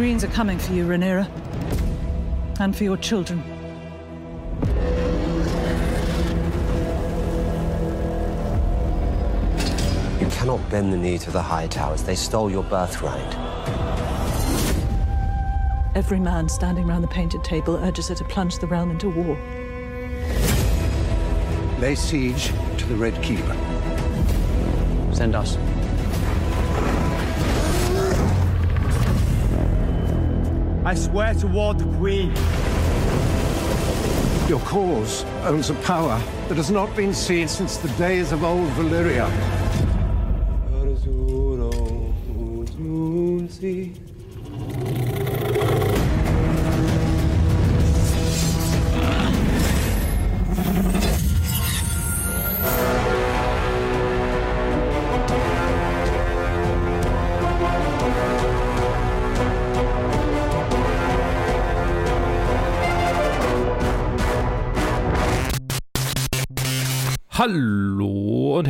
Greens are coming for you, Rhaenyra. And for your children. You cannot bend the knee to the High Towers. They stole your birthright. Every man standing round the painted table urges her to plunge the realm into war. Lay siege to the Red Keep. Send us. I swear to ward the Queen. Your cause owns a power that has not been seen since the days of old Valyria.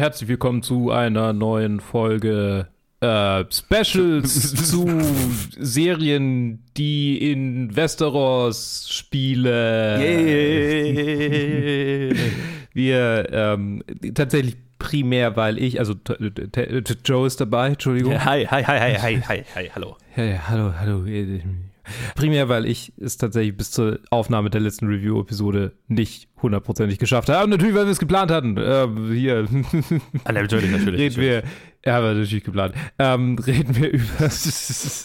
Herzlich willkommen zu einer neuen Folge äh, Specials zu Serien, die in Westeros spielen. Wir ähm, tatsächlich primär, weil ich, also Joe ist dabei, Entschuldigung. Hi, hi, hi, hi, hi, hi, hi, hallo. Hey, hallo, hallo. Primär, weil ich es tatsächlich bis zur Aufnahme der letzten Review-Episode nicht hundertprozentig geschafft habe. Und natürlich, weil wir es geplant hatten. Ähm, hier Ah, natürlich, natürlich. reden wir, ja, aber natürlich geplant. Ähm, reden wir über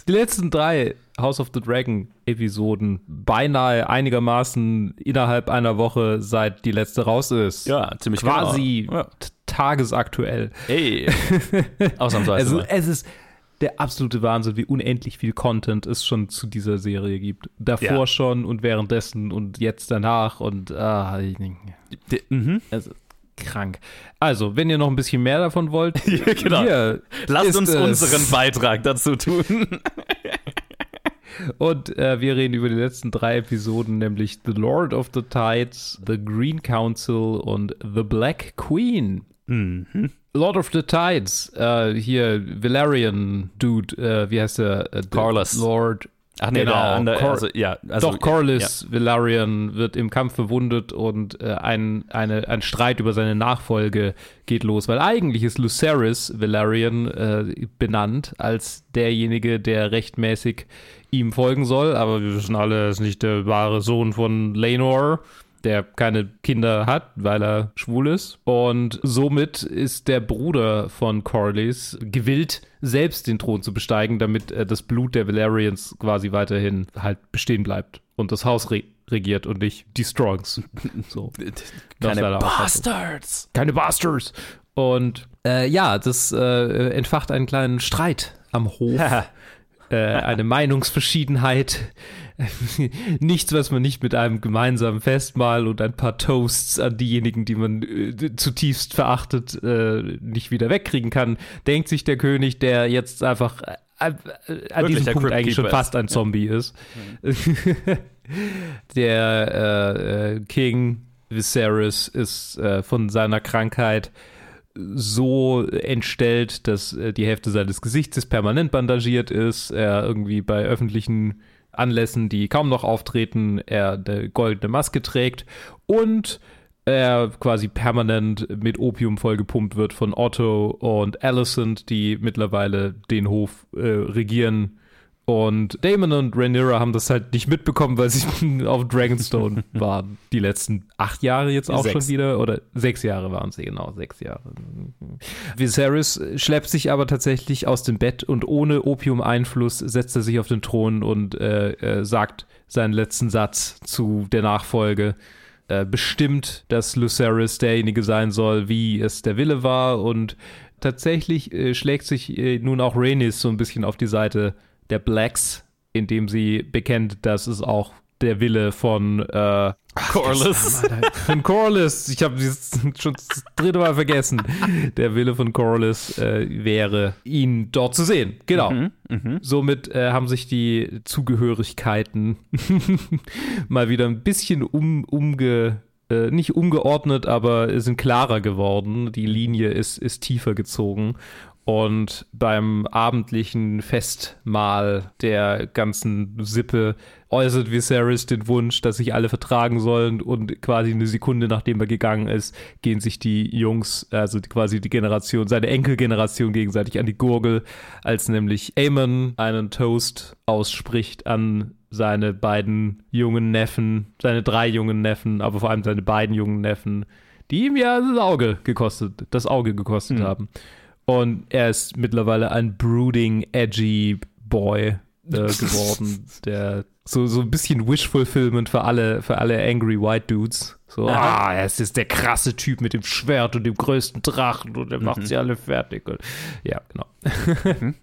die letzten drei House of the Dragon Episoden beinahe einigermaßen innerhalb einer Woche, seit die letzte raus ist. Ja, ziemlich Quasi genau. Ja. tagesaktuell. Ey, ausnahmsweise Also es ist der absolute Wahnsinn, wie unendlich viel Content es schon zu dieser Serie gibt. Davor Ja. schon und währenddessen und jetzt danach und ah, ich- D- mhm. also krank. Also, wenn ihr noch ein bisschen mehr davon wollt, genau. hier Lasst uns unseren Beitrag dazu tun. Und äh, wir reden über die letzten drei Episoden, nämlich The Lord of the Tides, The Green Council und The Black Queen. Mhm. Lord of the Tides, äh, hier Valerian Dude, äh, wie heißt der? Äh, Corlys. Lord. Ach nee, genau, der Cor also, ja, also, Doch, Corlys Valerian wird im Kampf verwundet und äh, ein, eine, ein Streit über seine Nachfolge geht los, weil eigentlich ist Lucerys Valerian äh, benannt als derjenige, der rechtmäßig ihm folgen soll, aber wir wissen alle, er ist nicht der wahre Sohn von Laenor der keine Kinder hat, weil er schwul ist. Und somit ist der Bruder von Corlys gewillt, selbst den Thron zu besteigen, damit äh, das Blut der Valerians quasi weiterhin halt bestehen bleibt und das Haus re regiert und nicht die Strongs. So. Keine. Bastards. Keine Bastards. Und äh, ja, das äh, entfacht einen kleinen Streit am Hof. äh, eine Meinungsverschiedenheit. Nichts, was man nicht mit einem gemeinsamen Festmahl und ein paar Toasts an diejenigen, die man äh, zutiefst verachtet, äh, nicht wieder wegkriegen kann, denkt sich der König, der jetzt einfach äh, äh, an Wirklich diesem Punkt eigentlich schon fast ein Zombie ist. der äh, äh, King Viserys ist von seiner Krankheit so entstellt, dass die Hälfte seines Gesichtes permanent bandagiert ist, er irgendwie bei öffentlichen Anlässen, die kaum noch auftreten, er eine goldene Maske trägt und er quasi permanent mit Opium vollgepumpt wird von Otto und Alicent, die mittlerweile den Hof äh, regieren. Und Damon und Rhaenyra haben das halt nicht mitbekommen, weil sie auf Dragonstone waren. Die letzten acht Jahre jetzt auch Sechs. schon wieder. Oder sechs Jahre waren sie, genau, sechs Jahre. Viserys schleppt sich aber tatsächlich aus dem Bett und ohne Opium-Einfluss setzt er sich auf den Thron und äh, äh, sagt seinen letzten Satz zu der Nachfolge. Äh, bestimmt, dass Lucerys derjenige sein soll, wie es der Wille war. Und tatsächlich äh, schlägt sich äh, nun auch Rhaenys so ein bisschen auf die Seite der Blacks, indem sie bekennt, dass es auch der Wille von äh, Corlys. von Corlys, ich habe schon das dritte Mal vergessen, der Wille von Corlys äh, wäre, ihn dort zu sehen. Genau. Somit äh, haben sich die Zugehörigkeiten mal wieder ein bisschen um, umge, äh, nicht umgeordnet, aber sind klarer geworden. Die Linie ist, ist tiefer gezogen. Und beim abendlichen Festmahl der ganzen Sippe äußert Viserys den Wunsch, dass sich alle vertragen sollen und quasi eine Sekunde nachdem er gegangen ist, gehen sich die Jungs, also quasi die Generation, seine Enkelgeneration gegenseitig an die Gurgel, als nämlich Aemon einen Toast ausspricht an seine beiden jungen Neffen, seine drei jungen Neffen, aber vor allem seine beiden jungen Neffen, die ihm ja das Auge gekostet, das Auge gekostet Mhm. haben. Und er ist mittlerweile ein brooding, edgy Boy äh, geworden, der so, so ein bisschen Wish-Fulfillment für alle, für alle angry White Dudes. So, ah, er ist jetzt der krasse Typ mit dem Schwert und dem größten Drachen und er macht sie alle fertig. Und, ja, genau.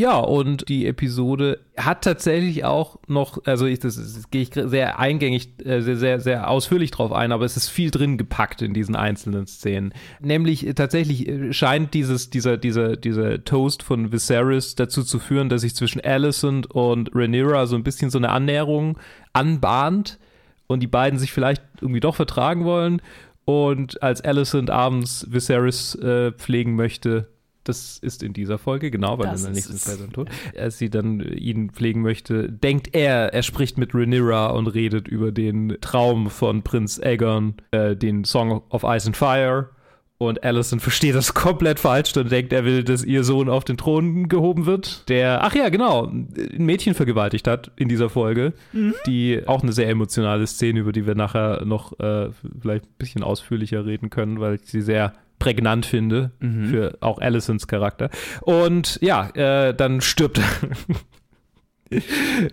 Ja, und die Episode hat tatsächlich auch noch, also ich, das, das gehe ich sehr eingängig, äh, sehr, sehr, sehr ausführlich drauf ein, aber es ist viel drin gepackt in diesen einzelnen Szenen. Nämlich äh, tatsächlich äh, scheint dieses, dieser, dieser, dieser Toast von Viserys dazu zu führen, dass sich zwischen Alicent und Rhaenyra so ein bisschen so eine Annäherung anbahnt und die beiden sich vielleicht irgendwie doch vertragen wollen. Und als Alicent abends Viserys pflegen möchte, das ist in dieser Folge, genau, weil Das in der nächsten. Zeit dann tot. Als sie dann ihn pflegen möchte, denkt er, er spricht mit Rhaenyra und redet über den Traum von Prinz Aegon, äh, den Song of Ice and Fire. Und Alicent versteht das komplett falsch und denkt, er will, dass ihr Sohn auf den Thron gehoben wird. Der, ach ja, genau, ein Mädchen vergewaltigt hat in dieser Folge. Die auch eine sehr emotionale Szene, über die wir nachher noch äh, vielleicht ein bisschen ausführlicher reden können, weil ich sie sehr prägnant finde für auch Alicents Charakter. Und ja, äh, dann stirbt er.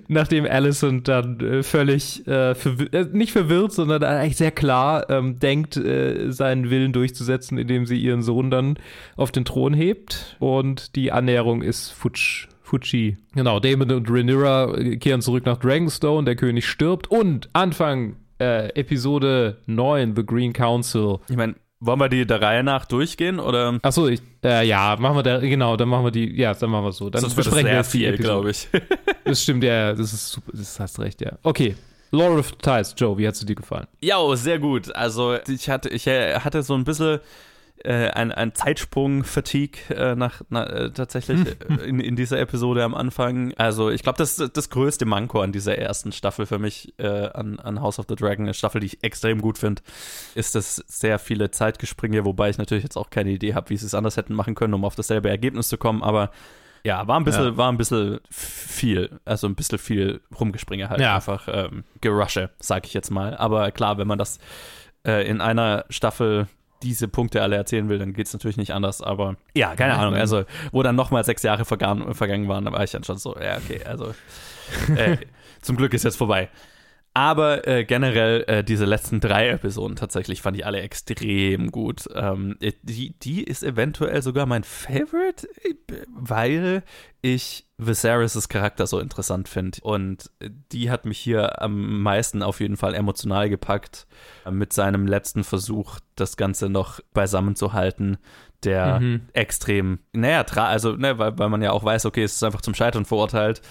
Nachdem Alicent dann äh, völlig äh, verwir- äh, nicht verwirrt, sondern eigentlich sehr klar ähm, denkt, äh, seinen Willen durchzusetzen, indem sie ihren Sohn dann auf den Thron hebt. Und die Annäherung ist futsch. Fuji. Genau, Damon und Rhaenyra äh, kehren zurück nach Dragonstone, der König stirbt und Anfang äh, Episode 9, The Green Council, Ich meine, wollen wir die der Reihe nach durchgehen oder? Achso, ich, äh, ja, machen wir da, genau, dann machen wir die, ja, dann machen wir so. Dann Sonst besprechen wir viel, glaube ich. Das stimmt, ja, das ist super, das hast recht, ja. Okay, Lore of Ties, Joe, wie hat's dir gefallen? Ja, sehr gut. Also ich hatte, ich äh, hatte so ein bisschen äh, ein, ein Zeitsprung-Fatigue äh, nach, na, äh, tatsächlich Hm. äh, in, in dieser Episode am Anfang. Also ich glaube, das ist das größte Manko an dieser ersten Staffel für mich äh, an, an House of the Dragon, eine Staffel, die ich extrem gut finde, ist das sehr viele Zeitgespringe, wobei ich natürlich jetzt auch keine Idee habe, wie sie es anders hätten machen können, um auf dasselbe Ergebnis zu kommen, aber ja, war ein bisschen, Ja. war ein bisschen viel, also ein bisschen viel Rumgespringe halt Ja. einfach ähm, Gerusche, sag ich jetzt mal. Aber klar, wenn man das in einer Staffel diese Punkte alle erzählen will, dann geht es natürlich nicht anders. Aber ja, keine Ahnung. Also, wo dann nochmal sechs Jahre vergangen, vergangen waren, da war ich dann schon so, ja, okay, also äh, zum Glück ist jetzt vorbei. Aber äh, generell äh, diese letzten drei Episoden tatsächlich fand ich alle extrem gut. Ähm, äh, die, die ist eventuell sogar mein Favorite, äh, weil ich Viserys' Charakter so interessant finde. Und äh, die hat mich hier am meisten auf jeden Fall emotional gepackt mit seinem letzten Versuch, das Ganze noch beisammen zu halten, der Mhm. extrem, naja, also, ne, weil, weil man ja auch weiß, okay, es ist einfach zum Scheitern verurteilt.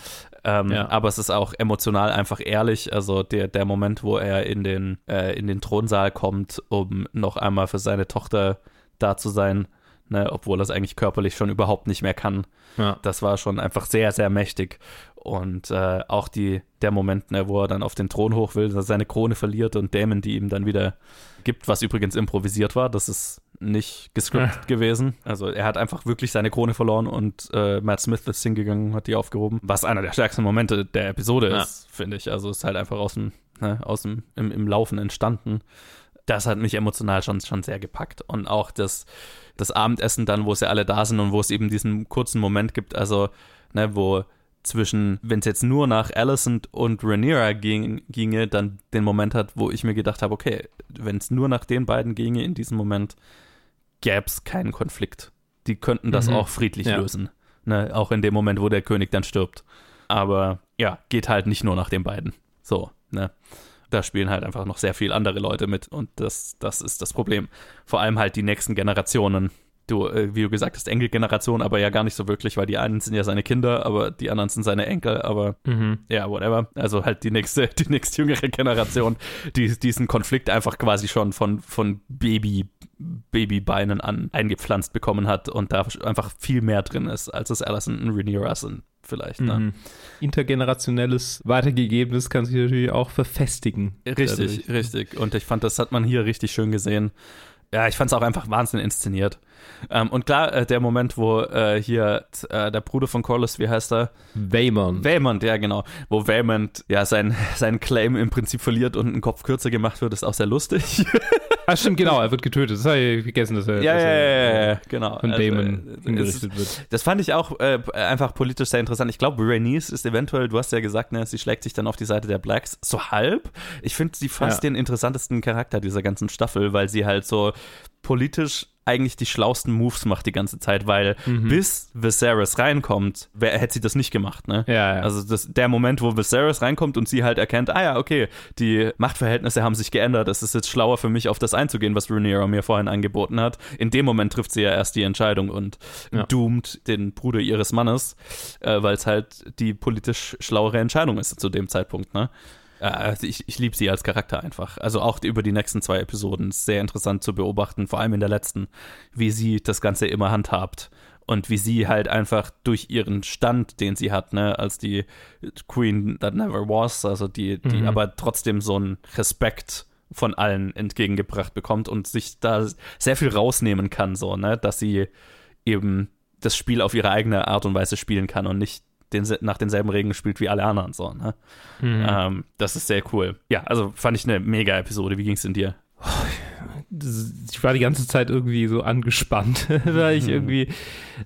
Ähm, Ja. Aber es ist auch emotional einfach ehrlich. Also der, der Moment, wo er in den, äh, in den Thronsaal kommt, um noch einmal für seine Tochter da zu sein, ne, obwohl er es eigentlich körperlich schon überhaupt nicht mehr kann. Ja. Das war schon einfach sehr, sehr mächtig. Und äh, auch die, der Moment, ne, wo er dann auf den Thron hoch will, seine Krone verliert und Damon die ihm dann wieder gibt, was übrigens improvisiert war. Das ist nicht gescriptet gewesen. Also er hat einfach wirklich seine Krone verloren und äh, Matt Smith ist hingegangen und hat die aufgehoben. Was einer der stärksten Momente der Episode Ja. ist, finde ich. Also es ist halt einfach aus dem, ne, aus dem im, im Laufen entstanden. Das hat mich emotional schon, schon sehr gepackt. Und auch das, das Abendessen dann, wo sie alle da sind und wo es eben diesen kurzen Moment gibt, also, ne, wo zwischen, wenn es jetzt nur nach Alicent und Rhaenyra ging, ginge, dann den Moment hat, wo ich mir gedacht habe, okay, wenn es nur nach den beiden ginge in diesem Moment, gäbe es keinen Konflikt. Die könnten das Mhm. auch friedlich Ja. lösen. Ne, auch in dem Moment, wo der König dann stirbt. Aber ja, geht halt nicht nur nach den beiden. So, ne? Da spielen halt einfach noch sehr viel andere Leute mit und das, das ist das Problem. Vor allem halt die nächsten Generationen, du, äh, wie du gesagt hast, Enkelgeneration, aber ja gar nicht so wirklich, weil die einen sind ja seine Kinder, aber die anderen sind seine Enkel, aber Mhm. ja, whatever. Also halt die nächste, die nächste jüngere Generation, die diesen Konflikt einfach quasi schon von, von Baby, Babybeinen an eingepflanzt bekommen hat und da einfach viel mehr drin ist, als es Alison und Rhaenyra sind, vielleicht. Ne? Mhm. Intergenerationelles, weitergegebenes kann sich natürlich auch verfestigen. Richtig, Dadurch. richtig. Und ich fand, das hat man hier richtig schön gesehen. Ja, ich fand es auch einfach wahnsinnig inszeniert. Ähm, und klar, äh, der Moment, wo äh, hier äh, der Bruder von Corlys, wie heißt er? Waymond. Waymond, ja genau. Wo Waymond ja sein, seinen Claim im Prinzip verliert und einen Kopf kürzer gemacht wird, ist auch sehr lustig. Ah, stimmt, genau, er wird getötet. Das habe ich vergessen, dass er, ja, dass ja, er ja, ja, genau. von Also, Damon es- hingerichtet wird. Das fand ich auch äh, einfach politisch sehr interessant. Ich glaube, Rhaenys ist eventuell, du hast ja gesagt, ne, sie schlägt sich dann auf die Seite der Blacks. So halb. Ich finde sie fast den interessantesten Charakter dieser ganzen Staffel, weil sie halt so politisch eigentlich die schlausten Moves macht die ganze Zeit, weil Mhm. bis Viserys reinkommt, wer, hätte sie das nicht gemacht, ne? Ja, ja. Also das, der Moment, wo Viserys reinkommt und sie halt erkennt, ah ja, okay, die Machtverhältnisse haben sich geändert, es ist jetzt schlauer für mich, auf das einzugehen, was Rhaenyra mir vorhin angeboten hat. In dem Moment trifft sie ja erst die Entscheidung und Ja. doomt den Bruder ihres Mannes, äh, weil es halt die politisch schlauere Entscheidung ist zu dem Zeitpunkt, ne? Äh, also ich, ich liebe sie als Charakter einfach. Also auch über die nächsten zwei Episoden ist sehr interessant zu beobachten, vor allem in der letzten, wie sie das Ganze immer handhabt und wie sie halt einfach durch ihren Stand, den sie hat, ne, als die Queen that never was, also die, die Mhm. aber trotzdem so einen Respekt von allen entgegengebracht bekommt und sich da sehr viel rausnehmen kann, so, ne, dass sie eben das Spiel auf ihre eigene Art und Weise spielen kann und nicht den, nach denselben Regeln spielt wie alle anderen, so, ne. Mhm. Ähm, das ist sehr cool. Ja, also fand ich eine mega Episode. Wie ging's denn dir? das- ich war die ganze Zeit irgendwie so angespannt, weil ich irgendwie,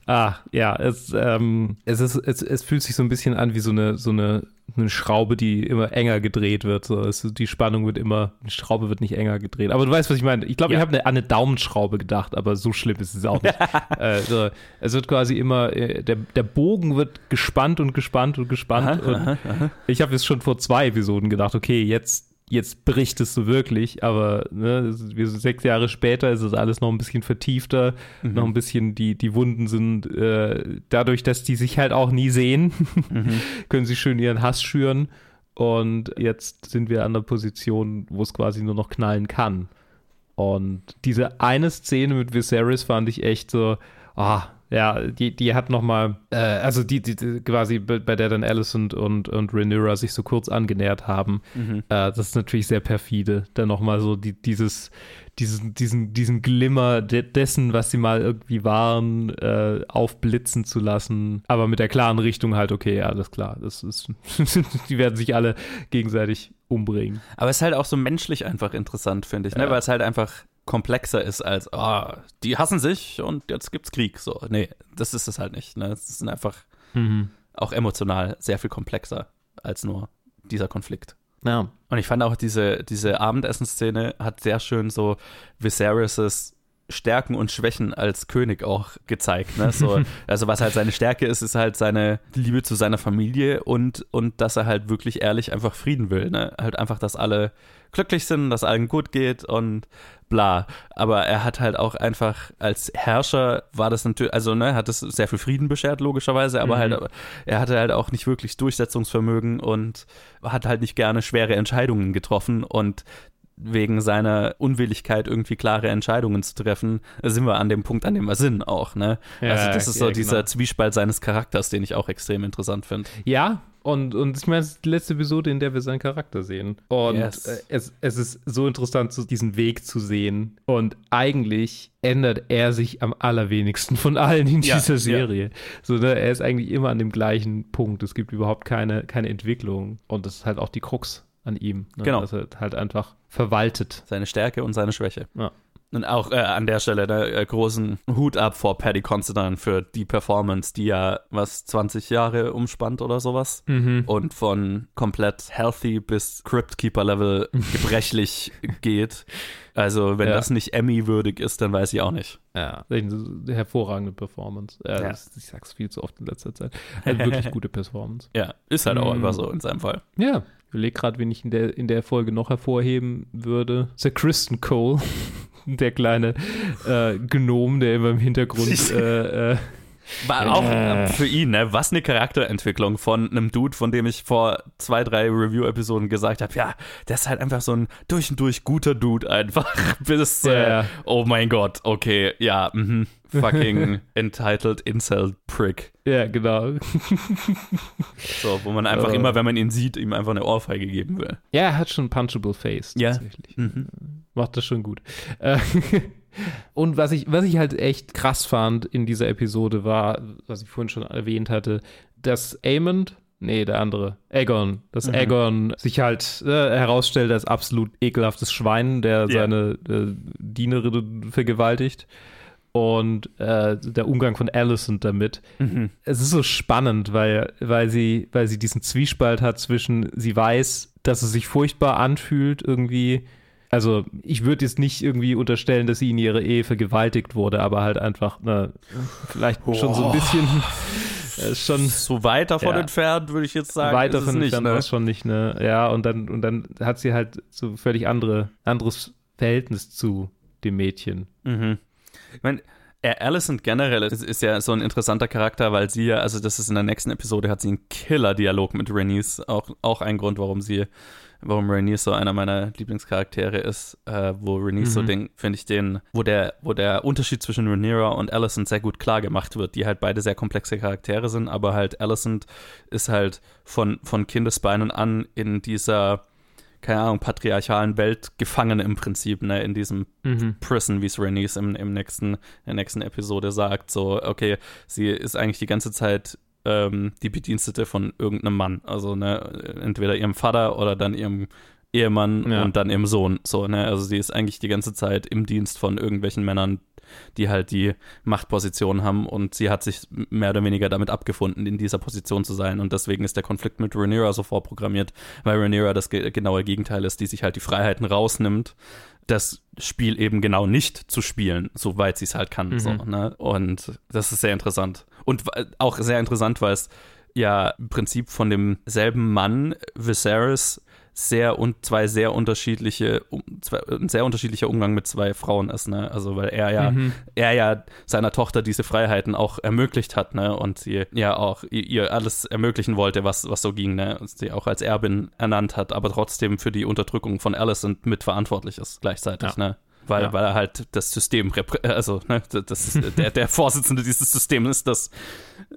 ah, ja, es, ähm, es ist, es, es fühlt sich so ein bisschen an wie so eine, so eine, eine Schraube, die immer enger gedreht wird. So, es, die Spannung wird immer, die Schraube wird nicht enger gedreht. Aber du weißt, was ich meine. Ich glaube, Ja. ich habe eine, an eine Daumenschraube gedacht, aber so schlimm ist es auch nicht. äh, so, es wird quasi immer, äh, der, der Bogen wird gespannt und gespannt und gespannt. und ich habe jetzt schon vor zwei Episoden gedacht, okay, jetzt jetzt bricht es so wirklich, aber ne, wir sind sechs Jahre später ist es alles noch ein bisschen vertiefter, noch ein bisschen, die, die Wunden sind, äh, dadurch, dass die sich halt auch nie sehen, können sie schön ihren Hass schüren. Und jetzt sind wir an der Position, wo es quasi nur noch knallen kann. Und diese eine Szene mit Viserys fand ich echt so, ah, ja, die, die hat nochmal, äh, also die, die, die quasi bei der dann Alice und, und, und Rhaenyra sich so kurz angenähert haben, äh, das ist natürlich sehr perfide, dann nochmal so die, dieses, diesen, diesen, diesen Glimmer de dessen, was sie mal irgendwie waren, äh, aufblitzen zu lassen, aber mit der klaren Richtung halt, okay, alles klar, das ist, die werden sich alle gegenseitig umbringen. Aber es ist halt auch so menschlich einfach interessant, finde ich, ne? Ja. weil es halt einfach komplexer ist als, ah, die hassen sich und jetzt gibt's Krieg. So, nee, das ist es halt nicht. Ne? Es ist einfach auch emotional sehr viel komplexer als nur dieser Konflikt. Ja. Und ich fand auch diese, diese Abendessenszene hat sehr schön so Viserys' Stärken und Schwächen als König auch gezeigt. Ne? So, also was halt seine Stärke ist, ist halt seine Liebe zu seiner Familie und, und dass er halt wirklich ehrlich einfach Frieden will. Ne? Halt einfach, dass alle glücklich sind, dass allen gut geht und bla. Aber er hat halt auch einfach als Herrscher war das natürlich, also ne, hat es sehr viel Frieden beschert, logischerweise, aber Mhm. halt, er hatte halt auch nicht wirklich Durchsetzungsvermögen und hat halt nicht gerne schwere Entscheidungen getroffen und wegen seiner Unwilligkeit, irgendwie klare Entscheidungen zu treffen, sind wir an dem Punkt, an dem wir sind auch, ne? Ja, also das ist so ja, dieser genau. Zwiespalt seines Charakters, den ich auch extrem interessant finde. Ja, und, und ich meine, es ist die letzte Episode, in der wir seinen Charakter sehen. Und Yes. äh, es, es ist so interessant, diesen Weg zu sehen. Und eigentlich ändert er sich am allerwenigsten von allen in Ja, dieser ja. Serie. So, ne, er ist eigentlich immer an dem gleichen Punkt. Es gibt überhaupt keine, keine Entwicklung. Und das ist halt auch die Krux an ihm. Ne? Genau. Dass er halt einfach verwaltet. Seine Stärke und seine Schwäche. Ja. Und auch äh, an der Stelle ne, äh, großen Hut ab vor Paddy Considine für die Performance, die ja was 20 Jahre umspannt oder sowas. Und von komplett healthy bis Cryptkeeper-Level gebrechlich geht. Also, wenn Ja. das nicht Emmy-würdig ist, dann weiß ich auch nicht. Ja, eine hervorragende Performance. Äh, Ja. das, ich sag's viel zu oft in letzter Zeit. Eine wirklich gute Performance. Ja, ist halt auch Mm. einfach so in seinem Fall. Ja, ich überlege gerade, wen ich in der, in der Folge noch hervorheben würde. Sir Kristen Cole. der kleine äh, Gnom, der immer im Hintergrund äh, äh, War auch äh, für ihn, ne? Was eine Charakterentwicklung von einem Dude, von dem ich vor zwei, drei Review-Episoden gesagt habe, ja, der ist halt einfach so ein durch und durch guter Dude einfach. Bis, Ja. äh, oh mein Gott, okay, ja, mhm. Fucking entitled Incel Prick. ja, genau. So, wo man einfach Äh. immer, wenn man ihn sieht, ihm einfach eine Ohrfeige geben will. Ja, er hat schon punchable Face Ja. tatsächlich. Mhm. Macht das schon gut. Äh, Und was ich, was ich halt echt krass fand in dieser Episode war, was ich vorhin schon erwähnt hatte, dass Aemond, nee, der andere, Aegon, dass Mhm. Aegon sich halt äh, herausstellt als absolut ekelhaftes Schwein, der Ja. seine äh, Dienerin vergewaltigt. Und äh, der Umgang von Alicent damit. Mhm. Es ist so spannend, weil, weil, sie, weil sie diesen Zwiespalt hat zwischen, sie weiß, dass es sich furchtbar anfühlt, irgendwie. Also, ich würde jetzt nicht irgendwie unterstellen, dass sie in ihrer Ehe vergewaltigt wurde, aber halt einfach, ne, vielleicht schon so ein bisschen, äh, schon So weit davon Ja. entfernt, würde ich jetzt sagen. weit davon entfernt ne? war es schon nicht, ne? Ja, und dann, und dann hat sie halt so völlig andere, anderes Verhältnis zu dem Mädchen. Mhm. Ich meine, Alicent generell ist, ist ja so ein interessanter Charakter, weil sie ja, also das ist in der nächsten Episode, hat sie einen Killer-Dialog mit Rhaenys. Auch, auch ein Grund, warum sie, warum Rhaenys so einer meiner Lieblingscharaktere ist, äh, wo so Mhm. den, finde ich den, wo der, wo der Unterschied zwischen Rhaenyra und Alicent sehr gut klar gemacht wird, die halt beide sehr komplexe Charaktere sind, aber halt Alicent ist halt von, von Kindesbeinen an in dieser keine Ahnung, patriarchalen Welt gefangen im Prinzip, ne, in diesem Mhm. Prison, wie es Rhaenys im, im nächsten, in der nächsten Episode sagt. So, okay, sie ist eigentlich die ganze Zeit ähm, die Bedienstete von irgendeinem Mann. Also, ne, entweder ihrem Vater oder dann ihrem Ehemann Ja. und dann ihrem Sohn. So, ne, also sie ist eigentlich die ganze Zeit im Dienst von irgendwelchen Männern, die halt die Machtposition haben und sie hat sich mehr oder weniger damit abgefunden, in dieser Position zu sein und deswegen ist der Konflikt mit Rhaenyra so vorprogrammiert, weil Rhaenyra das ge genaue Gegenteil ist, die sich halt die Freiheiten rausnimmt, das Spiel eben genau nicht zu spielen, soweit sie es halt kann. Mhm. So, ne? Und das ist sehr interessant. Und auch sehr interessant, weil es ja im Prinzip von demselben Mann, Viserys, sehr und zwei sehr unterschiedliche, zwei, ein sehr unterschiedlicher Umgang mit zwei Frauen ist, ne? Also weil er ja, Mhm. er ja seiner Tochter diese Freiheiten auch ermöglicht hat, ne? Und sie ja auch ihr- alles ermöglichen wollte, was, was so ging, ne? Und sie auch als Erbin ernannt hat, aber trotzdem für die Unterdrückung von Alicent mitverantwortlich ist gleichzeitig, Ja. ne? Weil, Ja. weil er halt das System, reprä- also ne, das der, der Vorsitzende dieses Systems ist, das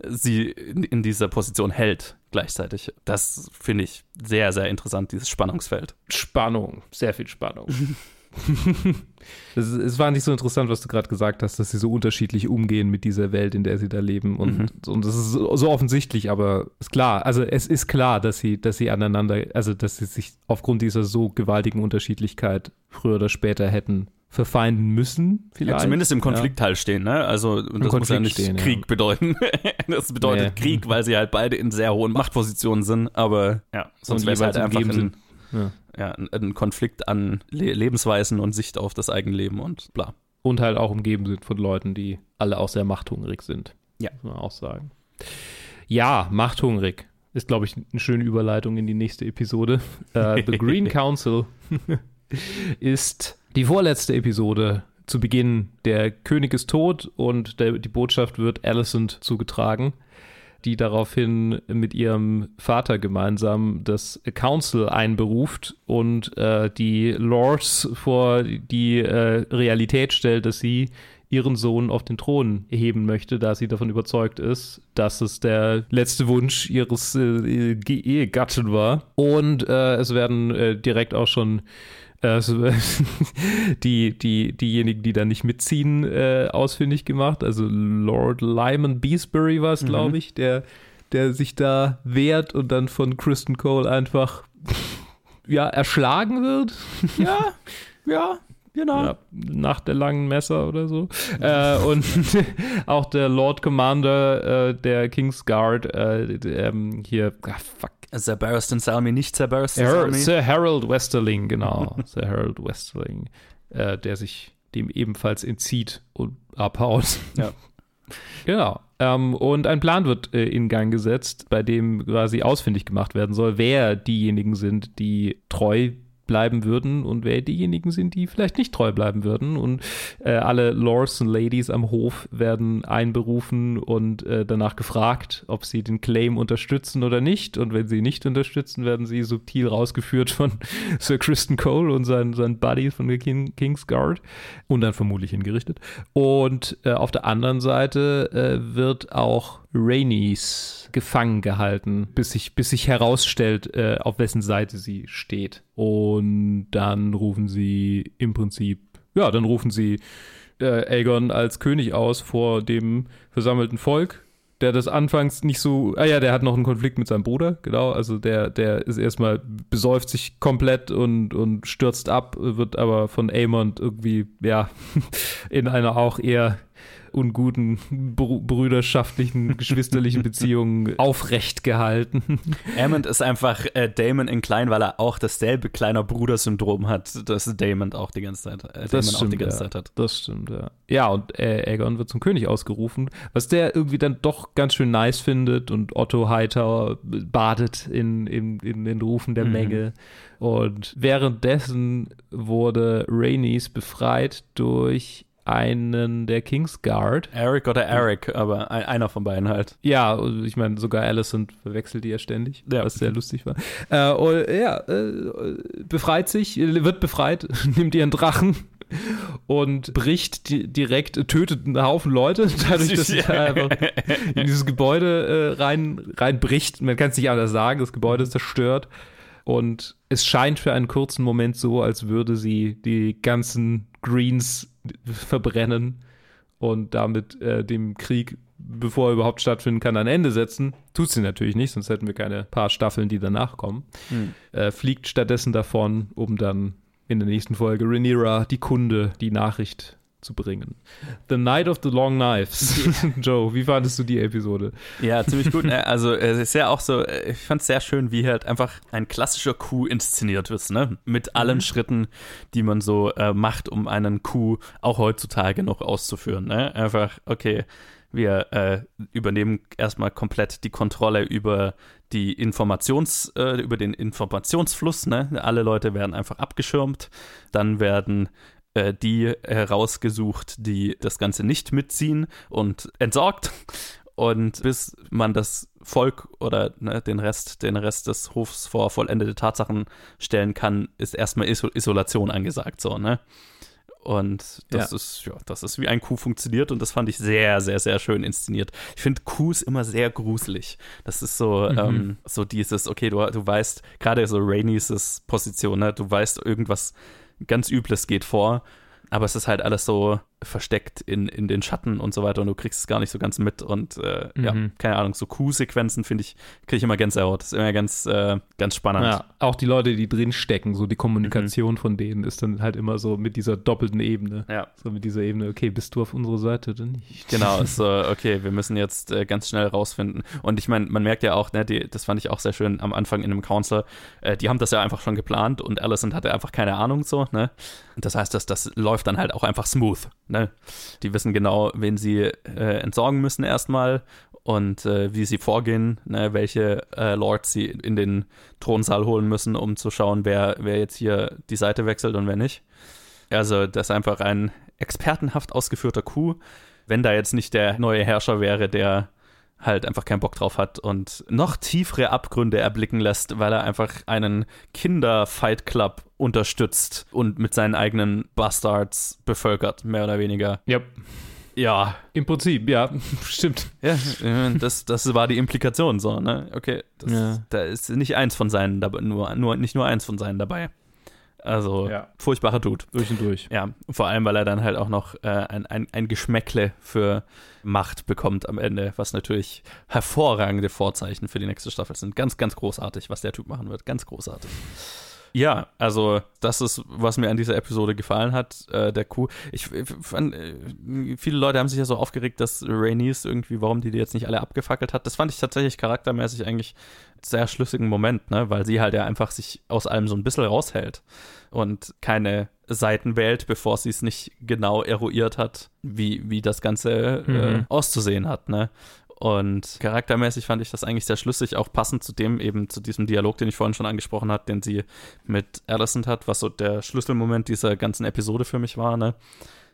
sie in dieser Position hält gleichzeitig. Das finde ich sehr, sehr interessant, dieses Spannungsfeld. Spannung, sehr viel Spannung. es, ist- es war nicht so interessant, was du gerade gesagt hast, dass sie so unterschiedlich umgehen mit dieser Welt, in der sie da leben. Und, und das ist so, so offensichtlich, aber ist klar. Also es ist klar, dass sie, dass sie aneinander, also dass sie sich aufgrund dieser so gewaltigen Unterschiedlichkeit früher oder später hätten verfeinden müssen, vielleicht. Ja, zumindest im Konflikt halt stehen, ne? Also das muss ja Konflikt nicht stehen, ja. Krieg bedeuten. das bedeutet Nee. Krieg, weil sie halt beide in sehr hohen Machtpositionen sind, aber ja, sonst wäre es halt einfach ein, Ja. Ja, ein, ein Konflikt an Le Lebensweisen und Sicht auf das Eigenleben und bla. Und halt auch umgeben sind von Leuten, die alle auch sehr machthungrig sind. Ja. Muss man auch sagen. Ja, machthungrig. Ist, glaube ich, eine schöne Überleitung in die nächste Episode. Äh, The Green Council ist die vorletzte Episode zu Beginn. Der König ist tot und der, die Botschaft wird Alicent zugetragen, die daraufhin mit ihrem Vater gemeinsam das Council einberuft und äh, die Lords vor die äh, Realität stellt, dass sie ihren Sohn auf den Thron heben möchte, da sie davon überzeugt ist, dass es der letzte Wunsch ihres äh, Ehegatten war. Und äh, es werden äh, direkt auch schon äh, so, die, die, diejenigen, die da nicht mitziehen, äh, ausfindig gemacht. Also Lord Lyman Beesbury war es, glaube ich, der, der sich da wehrt und dann von Kristen Cole einfach ja, erschlagen wird. Ja, ja, genau. Ja, nach der langen Messer oder so. äh, und auch der Lord Commander äh, der Kingsguard, äh, der, ähm, hier, ah, fuck. Sir Barristan Salmi, nicht Sir Barristan Salmi. Sir Harold Westerling, genau. Sir Harold Westerling, äh, der sich dem ebenfalls entzieht und abhaut. Ja. Genau. Ähm, und ein Plan wird äh, in Gang gesetzt, bei dem quasi ausfindig gemacht werden soll, wer diejenigen sind, die treu bleiben würden und wer diejenigen sind, die vielleicht nicht treu bleiben würden. Und äh, alle Lords und Ladies am Hof werden einberufen und äh, danach gefragt, ob sie den Claim unterstützen oder nicht. Und wenn sie nicht unterstützen, werden sie subtil rausgeführt von Sir Kristen Cole und sein, sein Buddy von der King, King's Guard und dann vermutlich hingerichtet. Und äh, auf der anderen Seite äh, wird auch Rainey's gefangen gehalten, bis sich, bis sich herausstellt, äh, auf wessen Seite sie steht. Und dann rufen sie im Prinzip, ja, dann rufen sie äh, Aegon als König aus vor dem versammelten Volk. Der das anfangs nicht so, ah ja, der hat noch einen Konflikt mit seinem Bruder, genau. Also der, der ist erstmal, besäuft sich komplett und, und stürzt ab, wird aber von Aemond irgendwie, ja, in einer auch eher unguten br brüderschaftlichen, geschwisterlichen Beziehungen aufrecht gehalten. Aemond ist einfach äh, Damon in klein, weil er auch dasselbe kleiner Bruder-Syndrom hat, das Damon auch die ganze Zeit, äh, das Damon stimmt, auch die ganze ja. Zeit hat. Das stimmt, ja. Ja, und äh, Aegon wird zum König ausgerufen, was der irgendwie dann doch ganz schön nice findet und Otto Hightower badet in, in, in den Rufen der Mhm. Menge. Und währenddessen wurde Rhaenys befreit durch einen der Kingsguard. Eric oder Eric, aber ein, einer von beiden halt. Ja, ich meine, sogar Alicent verwechselt die ja ständig, Ja. was sehr lustig war. Äh, und, ja, äh, befreit sich, wird befreit, nimmt ihren Drachen und bricht di direkt, tötet einen Haufen Leute, dadurch, dass er einfach in dieses Gebäude äh, rein, reinbricht. Man kann es nicht anders sagen, das Gebäude ist zerstört. Und es scheint für einen kurzen Moment so, als würde sie die ganzen Greens verbrennen und damit äh, dem Krieg, bevor er überhaupt stattfinden kann, ein Ende setzen. Tut sie natürlich nicht, sonst hätten wir keine paar Staffeln, die danach kommen. Hm. Äh, fliegt stattdessen davon, um dann in der nächsten Folge Rhaenyra, die Kunde, die Nachricht zu bringen. The Night of the Long Knives. Joe, wie fandest du die Episode? Ja, ziemlich gut. ne? Also es ist ja auch so, äh, ich fand es sehr schön, wie halt einfach ein klassischer Coup inszeniert wird, ne? Mit allen Schritten, die man so äh, macht, um einen Coup auch heutzutage noch auszuführen. Ne? Einfach, okay, wir äh, übernehmen erstmal komplett die Kontrolle über die Informations, äh, über den Informationsfluss, ne? Alle Leute werden einfach abgeschirmt, dann werden äh, die herausgesucht, die das Ganze nicht mitziehen und entsorgt. Und bis man das Volk oder ne, den Rest, den Rest des Hofs vor vollendete Tatsachen stellen kann, ist erstmal Iso Isolation angesagt, so, ne? Und das Ja. ist, ja, das ist wie ein Coup funktioniert und das fand ich sehr, sehr, sehr schön inszeniert. Ich finde Coups immer sehr gruselig. Das ist so, Mhm. ähm, so dieses, okay, du, du weißt, gerade so Raineys Position, ne, du weißt, irgendwas ganz Übles geht vor, aber es ist halt alles so versteckt in, in den Schatten und so weiter und du kriegst es gar nicht so ganz mit und äh, ja, Mhm. keine Ahnung, so Coup-Sequenzen finde ich, kriege ich immer Gänsehaut. Das ist immer ganz, äh, ganz spannend. Ja, auch die Leute, die drin stecken, so die Kommunikation von denen ist dann halt immer so mit dieser doppelten Ebene. Ja. So mit dieser Ebene, okay, bist du auf unserer Seite oder nicht? Genau, so, okay, wir müssen jetzt äh, ganz schnell rausfinden. Und ich meine, man merkt ja auch, ne, die, das fand ich auch sehr schön am Anfang in dem Council, äh, die haben das ja einfach schon geplant und Allison hatte einfach keine Ahnung so, ne? Und das heißt, dass das läuft dann halt auch einfach smooth, ne? Die wissen genau, wen sie äh, entsorgen müssen erstmal und äh, wie sie vorgehen, ne, welche äh, Lords sie in den Thronsaal holen müssen, um zu schauen, wer, wer jetzt hier die Seite wechselt und wer nicht. Also, das ist einfach ein expertenhaft ausgeführter Coup. Wenn da jetzt nicht der neue Herrscher wäre, der halt einfach keinen Bock drauf hat und noch tiefere Abgründe erblicken lässt, weil er einfach einen Kinder-Fight Club unterstützt und mit seinen eigenen Bastards bevölkert, mehr oder weniger. Ja, Ja, im Prinzip, ja, stimmt. ja das, das war die Implikation so, ne? Okay, das, Ja. da ist nicht eins von seinen dabei, nur, nur, nicht nur eins von seinen dabei. Also, Ja. furchtbarer Dude. Durch und durch. Ja, vor allem, weil er dann halt auch noch äh, ein, ein, ein Geschmäckle für Macht bekommt am Ende, was natürlich hervorragende Vorzeichen für die nächste Staffel sind. Ganz, ganz großartig, was der Typ machen wird. Ganz großartig. Ja, also das ist, was mir an dieser Episode gefallen hat, äh, der Coup. Ich äh, fand, äh, viele Leute haben sich ja so aufgeregt, dass Rhaenys irgendwie, warum die die jetzt nicht alle abgefackelt hat. Das fand ich tatsächlich charaktermäßig eigentlich einen sehr schlüssigen Moment, ne? weil sie halt ja einfach sich aus allem so ein bisschen raushält und keine Seiten wählt, bevor sie es nicht genau eruiert hat, wie, wie das Ganze äh, Mhm. auszusehen hat. Ne? Und charaktermäßig fand ich das eigentlich sehr schlüssig, auch passend zu dem, eben zu diesem Dialog, den ich vorhin schon angesprochen habe, den sie mit Alicent hat, was so der Schlüsselmoment dieser ganzen Episode für mich war, ne?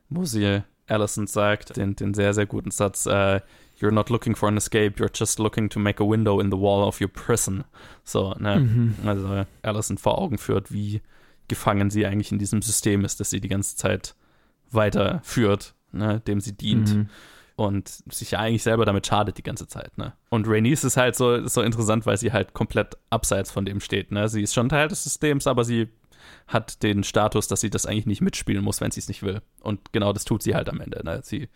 Wo sie Alicent sagt, den, den sehr, sehr guten Satz, uh, You're not looking for an escape, you're just looking to make a window in the wall of your prison. So, ne? Mhm. Also Alicent vor Augen führt, wie gefangen sie eigentlich in diesem System ist, das sie die ganze Zeit weiterführt, ne? dem sie dient. Mhm und sich ja eigentlich selber damit schadet die ganze Zeit, ne? Und Rhaenys ist halt so, ist so interessant, weil sie halt komplett abseits von dem steht, ne? Sie ist schon Teil des Systems, aber sie hat den Status, dass sie das eigentlich nicht mitspielen muss, wenn sie es nicht will. Und genau das tut sie halt am Ende, ne? Sie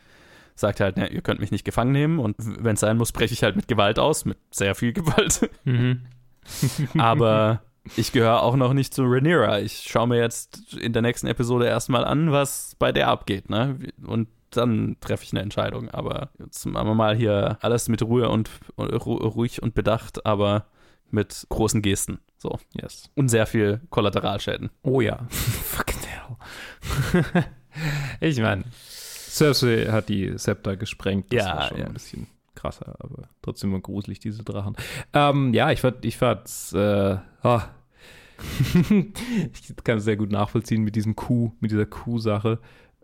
sagt halt, ne, ihr könnt mich nicht gefangen nehmen und wenn es sein muss, breche ich halt mit Gewalt aus, mit sehr viel Gewalt. Mhm. aber ich gehöre auch noch nicht zu Rhaenyra. Ich schaue mir jetzt in der nächsten Episode erstmal an, was bei der abgeht, ne? Und dann treffe ich eine Entscheidung. Aber jetzt machen wir mal hier alles mit Ruhe und, und ruhig und bedacht, aber mit großen Gesten. So. Yes. Und sehr viel Kollateralschäden. Oh ja. Fucking hell. ich meine, Cersei hat die Scepter gesprengt. Das ja, war schon ja. ein bisschen krasser, aber trotzdem immer gruselig, diese Drachen. Ähm, ja, ich fand, ich fand's, äh, oh. ich kann es sehr gut nachvollziehen mit diesem Kuh, mit dieser Kuh-Sache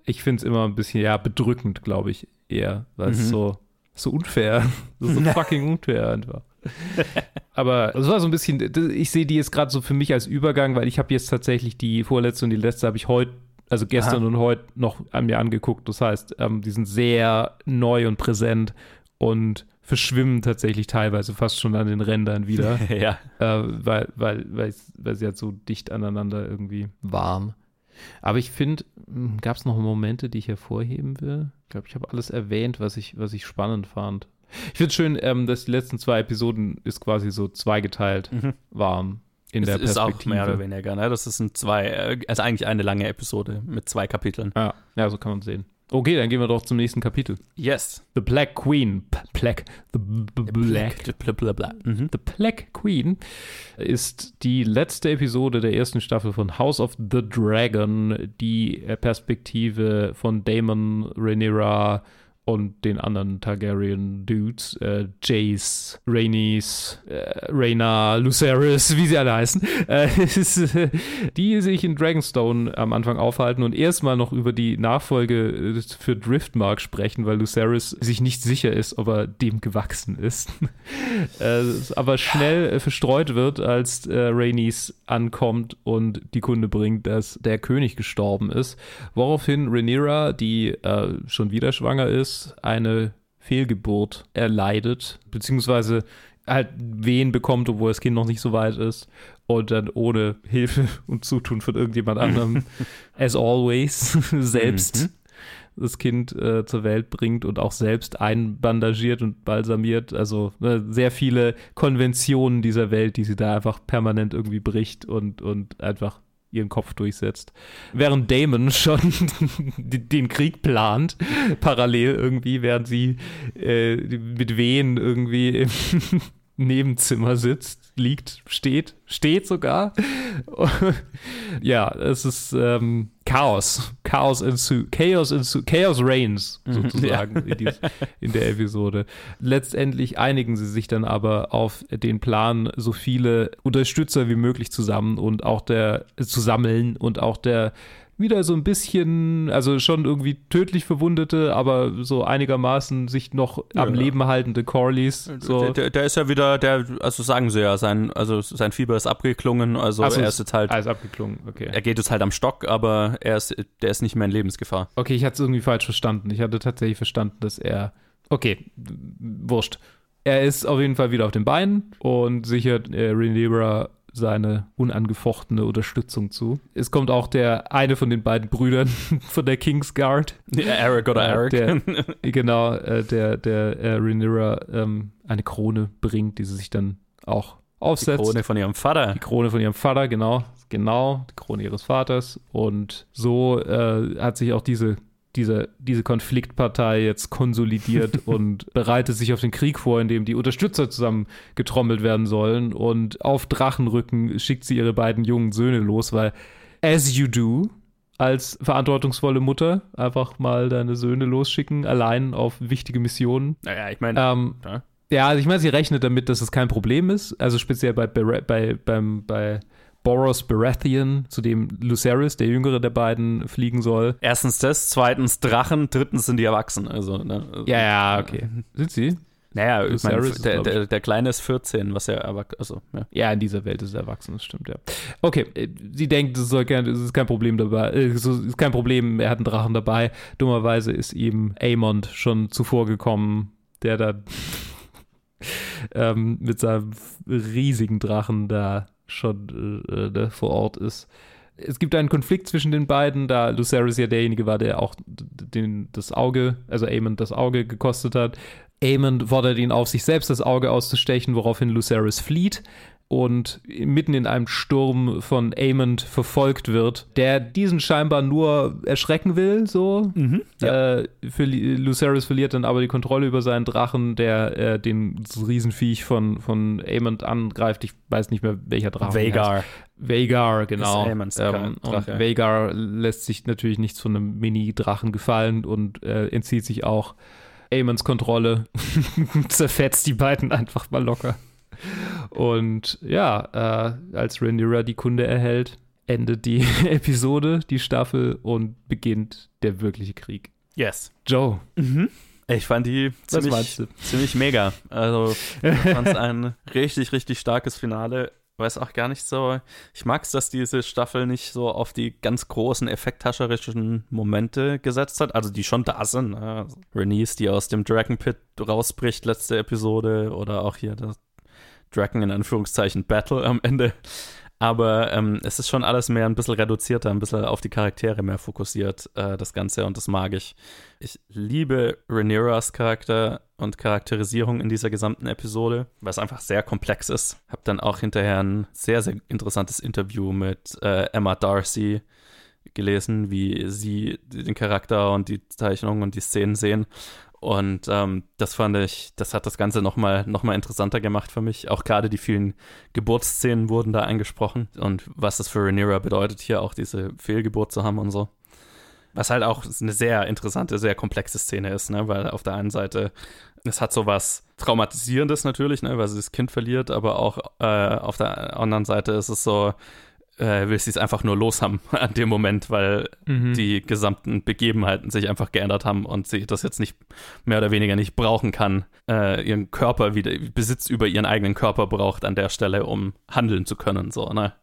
ich finde es immer ein bisschen, ja, bedrückend, glaube ich, eher, weil es mhm. so, so unfair, das ist so fucking unfair einfach. Aber es war so ein bisschen, ich sehe die jetzt gerade so für mich als Übergang, weil ich habe jetzt tatsächlich die vorletzte und die letzte habe ich heute, also gestern Aha. und heute noch an mir angeguckt. Das heißt, ähm, die sind sehr neu und präsent und verschwimmen tatsächlich teilweise fast schon an den Rändern wieder. ja. Äh, weil, weil, weil, weil sie halt so dicht aneinander irgendwie warm. Aber ich finde, hm, gab es noch Momente, die ich hervorheben will? Ich glaube, ich habe alles erwähnt, was ich, was ich spannend fand. Ich finde es schön, ähm, dass die letzten zwei Episoden ist quasi so zweigeteilt mhm. waren in es der Perspektive. ist auch mehr oder weniger, ne? Das sind zwei, äh, also eigentlich eine lange Episode mit zwei Kapiteln. Ja, ja so kann man sehen. Okay, dann gehen wir doch zum nächsten Kapitel. Yes. The Black Queen. P Black. The Black. The, Black. Mhm. The Black Queen ist die letzte Episode der ersten Staffel von House of the Dragon, die Perspektive von Damon Rhaenyra und den anderen Targaryen-Dudes, äh, Jace, Rhaenys, äh, Rhaena, Lucerys, wie sie alle heißen, äh, die sich in Dragonstone am Anfang aufhalten und erstmal noch über die Nachfolge äh, für Driftmark sprechen, weil Lucerys sich nicht sicher ist, ob er dem gewachsen ist. äh, aber schnell äh, verstreut wird, als äh, Rhaenys ankommt und die Kunde bringt, dass der König gestorben ist, woraufhin Rhaenyra, die äh, schon wieder schwanger ist, eine Fehlgeburt erleidet, beziehungsweise halt Wehen bekommt, obwohl das Kind noch nicht so weit ist und dann ohne Hilfe und Zutun von irgendjemand anderem, as always, selbst mhm. das Kind äh, zur Welt bringt und auch selbst einbandagiert und balsamiert. Also äh, sehr viele Konventionen dieser Welt, die sie da einfach permanent irgendwie bricht und, und einfach ihren Kopf durchsetzt. Während Damon schon den Krieg plant, parallel irgendwie, während sie äh, mit Wehen irgendwie Nebenzimmer sitzt, liegt, steht, steht sogar. ja, es ist ähm, Chaos. Chaos ensues. Chaos ensues. Chaos reigns, mhm. sozusagen, ja. in, dies, in, der Episode. Letztendlich einigen sie sich dann aber auf den Plan, so viele Unterstützer wie möglich zusammen und auch der zu sammeln und auch der wieder so ein bisschen, also schon irgendwie tödlich Verwundete, aber so einigermaßen sich noch ja, am Leben haltende Corleys. So. Der, der, der, ist ja wieder, der, also sagen sie ja, sein, also sein Fieber ist abgeklungen, also so, er ist jetzt halt. Alles abgeklungen, okay. Er geht jetzt halt am Stock, aber er ist, der ist nicht mehr in Lebensgefahr. Okay, ich hatte es irgendwie falsch verstanden. Ich hatte tatsächlich verstanden, dass er. Okay, wurscht. Er ist auf jeden Fall wieder auf den Beinen und sichert äh, Renebra seine unangefochtene Unterstützung zu. Es kommt auch der eine von den beiden Brüdern von der Kingsguard. Ja, Eric oder Eric. Der, genau, äh, der, der äh, Rhaenyra ähm, eine Krone bringt, die sie sich dann auch aufsetzt. Die Krone von ihrem Vater. Die Krone von ihrem Vater, genau. Genau, die Krone ihres Vaters. Und so äh, hat sich auch diese diese, diese Konfliktpartei jetzt konsolidiert und bereitet sich auf den Krieg vor, in dem die Unterstützer zusammen getrommelt werden sollen. Und auf Drachenrücken schickt sie ihre beiden jungen Söhne los, weil, as you do, als verantwortungsvolle Mutter einfach mal deine Söhne losschicken, allein auf wichtige Missionen. Naja, ich meine, Ähm, ja. ja, also ich meine, sie rechnet damit, dass es kein Problem ist. Also speziell bei, bei, bei, beim, bei Boros Baratheon, zu dem Lucerys, der jüngere der beiden, fliegen soll. erstens das, zweitens Drachen, drittens sind die erwachsen. Also, ne, Ja, ja, okay. Sind sie? Naja, ich ist, der, der, der Kleine ist 14, was ja erwachsen, also, ja. Ja, in dieser Welt ist er erwachsen, das stimmt, ja. Okay, äh, sie denkt, es, soll kein, es ist kein Problem dabei, äh, es ist kein Problem, er hat einen Drachen dabei. Dummerweise ist ihm Aemond schon zuvor gekommen, der da ähm, mit seinem riesigen Drachen da schon äh, äh, vor Ort ist. Es gibt einen Konflikt zwischen den beiden, da Lucerys ja derjenige war, der auch den, das Auge, also Aemond das Auge gekostet hat. Aemond fordert ihn auf, sich selbst das Auge auszustechen, woraufhin Lucerys flieht und mitten in einem Sturm von Aemond verfolgt wird, der diesen scheinbar nur erschrecken will, so. ja. Äh, verli- Lucerys verliert dann aber die Kontrolle über seinen Drachen, der äh, den Riesenviech von, von Aemond angreift. Ich weiß nicht mehr, welcher Drache. Vagar. Vagar, genau. Ähm, und. Vagar lässt sich natürlich nichts von einem Mini-Drachen gefallen und äh, entzieht sich auch Aemons Kontrolle, zerfetzt die beiden einfach mal locker. Und ja, äh, als Rhaenyra die Kunde erhält, endet die Episode, die Staffel und beginnt der wirkliche Krieg. Yes. Joe, Ich fand die ziemlich, ziemlich mega. Also, ich fand es ein richtig, richtig starkes Finale. Weiß auch gar nicht so. Ich mag es, dass diese Staffel nicht so auf die ganz großen effekthascherischen Momente gesetzt hat. Also, die schon da sind. Ne? Also Renice, die aus dem Dragon Pit rausbricht, letzte Episode. Oder auch hier das Dragon in Anführungszeichen Battle am Ende. Aber ähm, es ist schon alles mehr ein bisschen reduzierter, ein bisschen auf die Charaktere mehr fokussiert, äh, das Ganze, und das mag ich. Ich liebe Rhaenyras Charakter und Charakterisierung in dieser gesamten Episode, weil es einfach sehr komplex ist. Hab dann auch hinterher ein sehr, sehr interessantes Interview mit äh, Emma Darcy gelesen, wie sie den Charakter und die Zeichnungen und die Szenen sehen. Und ähm, das fand ich, das hat das Ganze nochmal noch mal interessanter gemacht für mich. Auch gerade die vielen Geburtsszenen wurden da angesprochen und was das für Rhaenyra bedeutet, hier auch diese Fehlgeburt zu haben und so. Was halt auch eine sehr interessante, sehr komplexe Szene ist, ne? weil auf der einen Seite, es hat so was Traumatisierendes natürlich, ne? weil sie das Kind verliert, aber auch äh, auf der anderen Seite ist es so, äh, will sie es einfach nur los haben an dem Moment, weil die gesamten Begebenheiten sich einfach geändert haben und sie das jetzt nicht mehr oder weniger nicht brauchen kann, äh, ihren Körper wieder, Besitz über ihren eigenen Körper braucht an der Stelle, um handeln zu können, so, ne?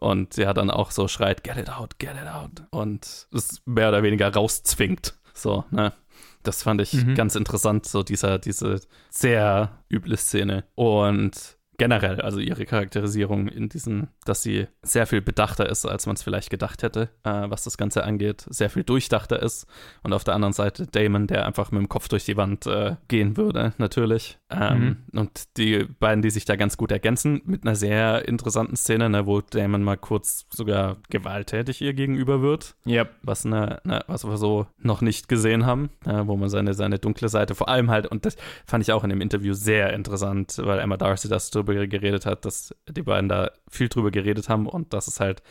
Und sie hat dann auch so schreit, get it out, get it out. Und es mehr oder weniger rauszwingt. So, ne? Das fand ich ganz interessant, so dieser, diese sehr üble Szene. Und generell, also ihre Charakterisierung in diesen, dass sie sehr viel bedachter ist, als man es vielleicht gedacht hätte, äh, was das Ganze angeht, sehr viel durchdachter ist. Und auf der anderen Seite Damon, der einfach mit dem Kopf durch die Wand äh, gehen würde, natürlich. Ähm, Und die beiden, die sich da ganz gut ergänzen, mit einer sehr interessanten Szene, ne, wo Damon mal kurz sogar gewalttätig ihr gegenüber wird Yep. was, eine, eine, was wir so noch nicht gesehen haben, äh, wo man seine, seine dunkle Seite vor allem halt, und das fand ich auch in dem Interview sehr interessant, weil Emma Darcy das drüber geredet hat, dass die beiden da viel drüber geredet haben und dass es halt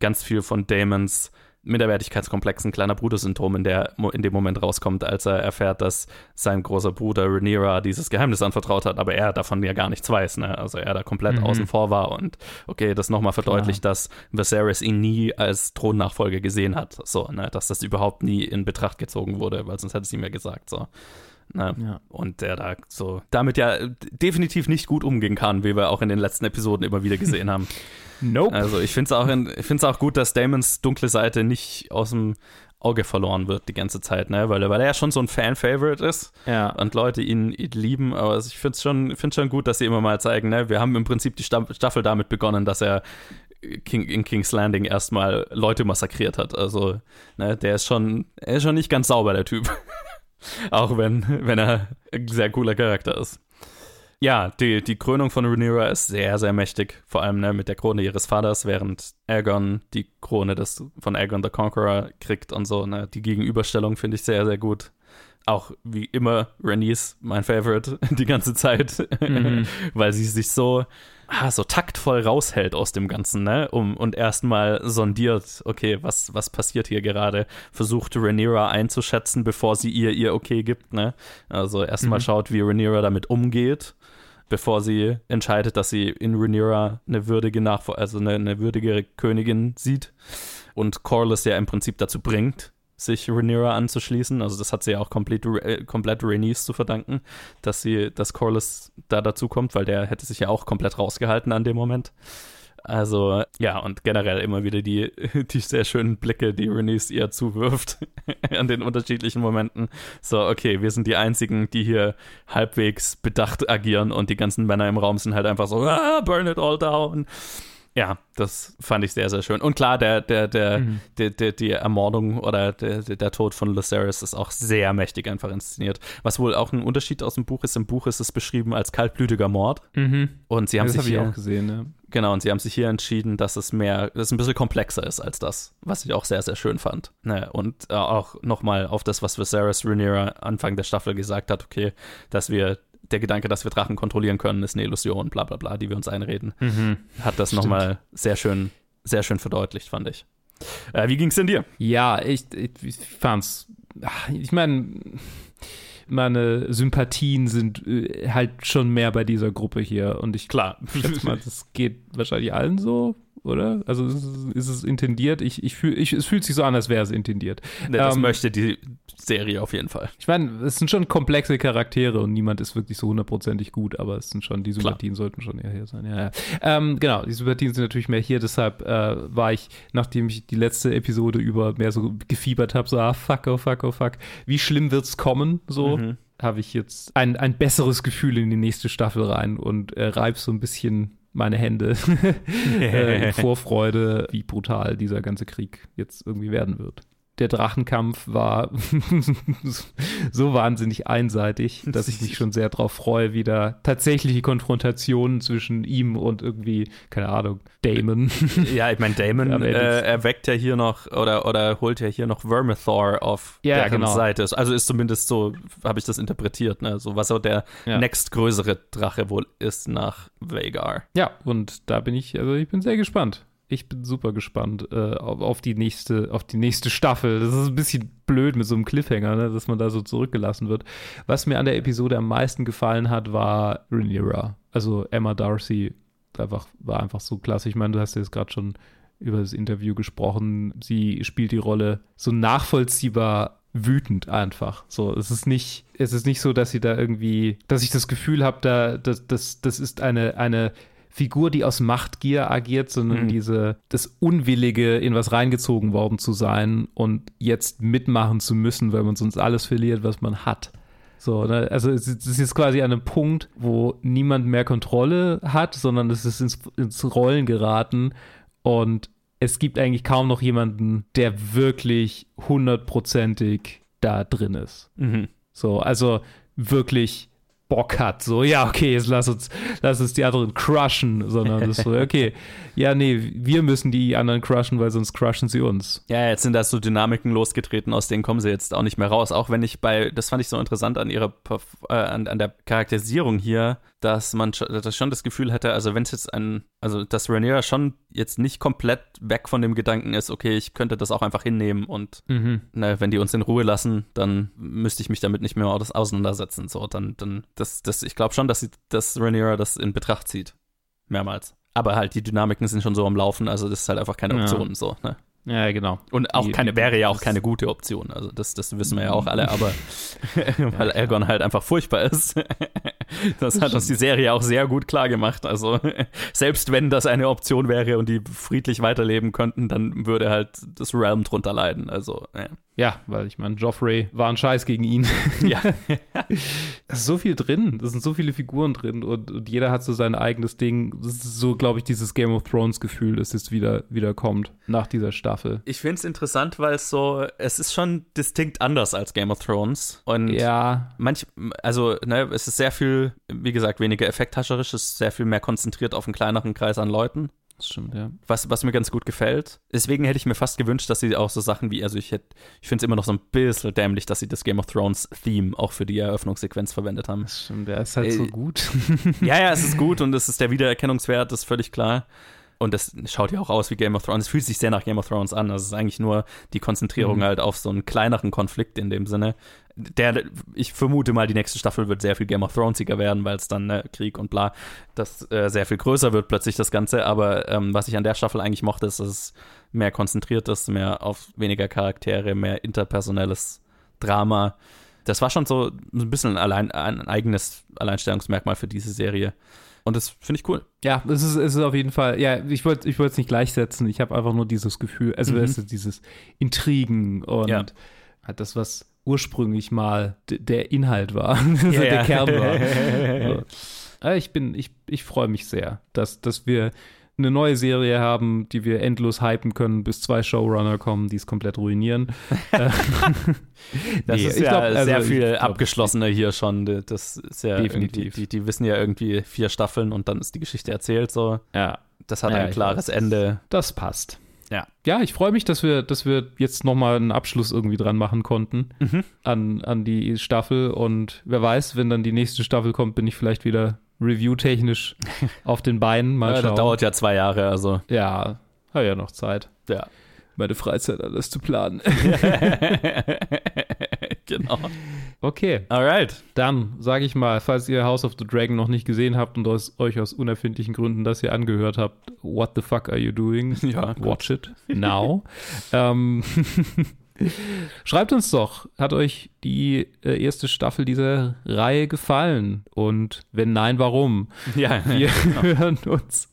ganz viel von Damons Minderwertigkeitskomplex, ein kleiner Bruder-Syndrom in, der, in dem Moment rauskommt, als er erfährt, dass sein großer Bruder Rhaenyra dieses Geheimnis anvertraut hat, aber er davon ja gar nichts weiß, ne? Also er da komplett Mhm. außen vor war und okay, das nochmal verdeutlicht, dass Viserys ihn nie als Thronnachfolger gesehen hat, so, ne? Dass das überhaupt nie in Betracht gezogen wurde, weil sonst hätte es ihm ja gesagt, so. Ne? Ja. Und der da so damit ja definitiv nicht gut umgehen kann, wie wir auch in den letzten Episoden immer wieder gesehen haben. Nope. Also ich finde es auch, in- ich find's auch gut, dass Damons dunkle Seite nicht aus dem Auge verloren wird die ganze Zeit, ne? Weil, er- weil er ja schon so ein Fan-Favorite ist ja. und Leute ihn, ihn lieben, aber ich finde es schon, find's schon gut, dass sie immer mal zeigen, ne? Wir haben im Prinzip die Staff- Staffel damit begonnen, dass er King, in King's Landing erstmal Leute massakriert hat. Also, ne, der ist schon, er ist schon nicht ganz sauber, der Typ. Auch wenn, wenn er ein sehr cooler Charakter ist. Ja, die, die Krönung von Rhaenyra ist sehr, sehr mächtig. Vor allem ne, mit der Krone ihres Vaters, während Aegon die Krone des, von Aegon the Conqueror kriegt und so. Ne. Die Gegenüberstellung finde ich sehr, sehr gut. Auch wie immer Renice, mein Favorite, die ganze Zeit, Mhm. weil sie sich so, ah, so taktvoll raushält aus dem Ganzen, ne? Um, und erstmal sondiert, okay, was, was passiert hier gerade? Versucht Rhaenyra einzuschätzen, bevor sie ihr ihr Okay gibt, ne? Also erstmal Mhm. schaut, wie Rhaenyra damit umgeht, bevor sie entscheidet, dass sie in Rhaenyra eine würdige Nachfol also eine, eine würdige Königin sieht und Corlys ja im Prinzip dazu bringt, sich Rhaenyra anzuschließen. Also das hat sie ja auch komplett, äh, komplett Rhaenys zu verdanken, dass sie, dass Corlys da dazu kommt, weil der hätte sich ja auch komplett rausgehalten an dem Moment. Also, ja, und generell immer wieder die, die sehr schönen Blicke, die Rhaenys ihr zuwirft an den unterschiedlichen Momenten. So, okay, wir sind die Einzigen, die hier halbwegs bedacht agieren und die ganzen Männer im Raum sind halt einfach so, ah, burn it all down. Ja, das fand ich sehr, sehr schön. Und klar, der, der, der, Mhm. der, der, die Ermordung oder der, der Tod von Lucerys ist auch sehr mächtig einfach inszeniert. Was wohl auch ein Unterschied aus dem Buch ist. Im Buch ist es beschrieben als kaltblütiger Mord. Mhm. Und sie haben das sich ich hier, auch gesehen, ne? Genau, und sie haben sich hier entschieden, dass es mehr, dass es ein bisschen komplexer ist als das, was ich auch sehr, sehr schön fand. Ne, und äh, auch nochmal auf das, was Viserys Rhaenyra Anfang der Staffel gesagt hat, okay, dass wir, der Gedanke, dass wir Drachen kontrollieren können, ist eine Illusion, bla bla bla, die wir uns einreden, hat das nochmal sehr schön, sehr schön verdeutlicht, fand ich. Äh, wie ging's denn dir? Ja, ich, ich, ich fand's. Ich meine, meine Sympathien sind äh, halt schon mehr bei dieser Gruppe hier. Und ich Klar. schätze mal, das geht wahrscheinlich allen so, oder? Also ist es, ist es intendiert? Ich, ich fühl, ich, es fühlt sich so an, als wäre es intendiert. Ne, das Ähm, möchte die Serie auf jeden Fall. Ich meine, es sind schon komplexe Charaktere und niemand ist wirklich so hundertprozentig gut, aber es sind schon, die Sympathien sollten schon eher hier sein. Ja, ja. Ähm, genau, die Sympathien sind natürlich mehr hier, deshalb äh, war ich, nachdem ich die letzte Episode über mehr so gefiebert habe, so, ah, fuck, oh fuck, oh fuck, wie schlimm wird's kommen, so. Mhm. Habe ich jetzt ein, ein besseres Gefühl in die nächste Staffel rein und äh, reib so ein bisschen meine Hände äh, in Vorfreude, wie brutal dieser ganze Krieg jetzt irgendwie werden wird. Der Drachenkampf war so wahnsinnig einseitig, dass ich mich schon sehr darauf freue, wieder tatsächliche Konfrontationen zwischen ihm und irgendwie, keine Ahnung, Damon. Ja, ich meine, Damon äh, erweckt ja hier noch oder, oder holt ja hier noch Vermithor auf Ja, Dragons genau. Seite. Also ist zumindest so, habe ich das interpretiert, ne? So was so der Ja. nächstgrößere Drache wohl ist nach Vagar. Ja, und da bin ich, also ich bin sehr gespannt. Ich bin super gespannt äh, auf, die nächste, auf die nächste Staffel. Das ist ein bisschen blöd mit so einem Cliffhanger, ne, dass man da so zurückgelassen wird. Was mir an der Episode am meisten gefallen hat, war Rhaenyra. Also Emma Darcy einfach, war einfach so klasse. Ich meine, du hast ja jetzt gerade schon über das Interview gesprochen. Sie spielt die Rolle so nachvollziehbar wütend einfach. So, es ist nicht, es ist nicht so, dass sie da irgendwie, dass ich das Gefühl habe, da, das, das, das ist eine, eine Figur, die aus Machtgier agiert, sondern Mhm. diese, das Unwillige, in was reingezogen worden zu sein und jetzt mitmachen zu müssen, weil man sonst alles verliert, was man hat. So, ne? also es ist jetzt quasi an einem Punkt, wo niemand mehr Kontrolle hat, sondern es ist ins, ins Rollen geraten und es gibt eigentlich kaum noch jemanden, der wirklich hundertprozentig da drin ist. Mhm. So, also wirklich Bock hat. So, ja, okay, jetzt lass uns, lass uns die anderen crushen, sondern das ist so, okay, ja, nee, wir müssen die anderen crushen, weil sonst crushen sie uns. Ja, jetzt sind da so Dynamiken losgetreten, aus denen kommen sie jetzt auch nicht mehr raus. Auch wenn ich bei, das fand ich so interessant an ihrer, äh, an, an der Charakterisierung hier, dass man dass schon das Gefühl hätte, also wenn es jetzt ein, also dass Rhaenyra schon jetzt nicht komplett weg von dem Gedanken ist, okay, ich könnte das auch einfach hinnehmen und Mhm. ne, wenn die uns in Ruhe lassen, dann müsste ich mich damit nicht mehr aus- auseinandersetzen. So, dann, dann, das, das, ich glaube schon, dass sie, dass Rhaenyra das in Betracht zieht. Mehrmals. Aber halt, die Dynamiken sind schon so am Laufen, also das ist halt einfach keine Ja. Option, so, ne? Ja, genau. Und auch Die- keine, wäre ja auch keine gute Option. Also das, das wissen wir ja auch alle, aber weil Aegon halt einfach furchtbar ist. Das hat uns die Serie auch sehr gut klar gemacht. Also selbst wenn das eine Option wäre und die friedlich weiterleben könnten, dann würde halt das Realm drunter leiden. Also ja. Ja, weil ich meine, Joffrey war ein Scheiß gegen ihn. ja. Da ist so viel drin, da sind so viele Figuren drin und, und jeder hat so sein eigenes Ding. Das ist so, glaube ich, dieses Game of Thrones Gefühl, das jetzt wieder, wieder kommt nach dieser Staffel. Ich finde es interessant, weil es so, es ist schon distinkt anders als Game of Thrones. Und Ja, manch, also, ne, es ist sehr viel, wie gesagt, weniger effekthascherisch, es ist sehr viel mehr konzentriert auf einen kleineren Kreis an Leuten. Das stimmt, ja. was, was mir ganz gut gefällt. Deswegen hätte ich mir fast gewünscht, dass sie auch so Sachen wie, also ich hätte, ich finde es immer noch so ein bisschen dämlich, dass sie das Game of Thrones Theme auch für die Eröffnungssequenz verwendet haben. Das stimmt, der ist halt so Äh, gut. ja, ja, es ist gut und es ist der Wiedererkennungswert, das ist völlig klar. Und das schaut ja auch aus wie Game of Thrones. Es fühlt sich sehr nach Game of Thrones an. Also es ist eigentlich nur die Konzentrierung Mhm. halt auf so einen kleineren Konflikt in dem Sinne. Der, ich vermute mal, die nächste Staffel wird sehr viel Game of Thronesiger werden, weil es dann ne, Krieg und bla, das äh, sehr viel größer wird plötzlich das Ganze. Aber ähm, was ich an der Staffel eigentlich mochte, ist, dass es mehr konzentriert ist, mehr auf weniger Charaktere, mehr interpersonelles Drama. Das war schon so ein bisschen allein, ein eigenes Alleinstellungsmerkmal für diese Serie. Und das finde ich cool. Ja, es ist, es ist auf jeden Fall, ja, ich wollte ich es nicht gleichsetzen. Ich habe einfach nur dieses Gefühl, also Mhm. dieses Intrigen und Ja. halt das, was ursprünglich mal der Inhalt war, also der ja. Kern war. So. Ja, Ich bin, ich, ich freue mich sehr, dass, dass wir eine neue Serie haben, die wir endlos hypen können, bis zwei Showrunner kommen, die es komplett ruinieren. Äh, Das nee, ist ja glaub, also sehr viel glaub, abgeschlossener hier schon. Das ist ja Definitiv. Die, die wissen ja irgendwie vier Staffeln und dann ist die Geschichte erzählt. So, Ja, das hat Ja, ein klares. Ende. das passt. Ja. Ja, ich freue mich, dass wir, dass wir jetzt nochmal einen Abschluss irgendwie dran machen konnten Mhm. an, an die Staffel. Und wer weiß, wenn dann die nächste Staffel kommt, bin ich vielleicht wieder review-technisch auf den Beinen. Mal Ja, schauen. das dauert ja zwei Jahre, also ja, habe ja noch Zeit, ja. meine Freizeit alles zu planen. genau. Okay, Alright. dann sage ich mal, falls ihr House of the Dragon noch nicht gesehen habt und aus, euch aus unerfindlichen Gründen das hier angehört habt, what the fuck are you doing? Ja. Watch it now. ähm, schreibt uns doch, hat euch die äh, erste Staffel dieser Reihe gefallen? Und wenn nein, warum? Ja, Wir hören uns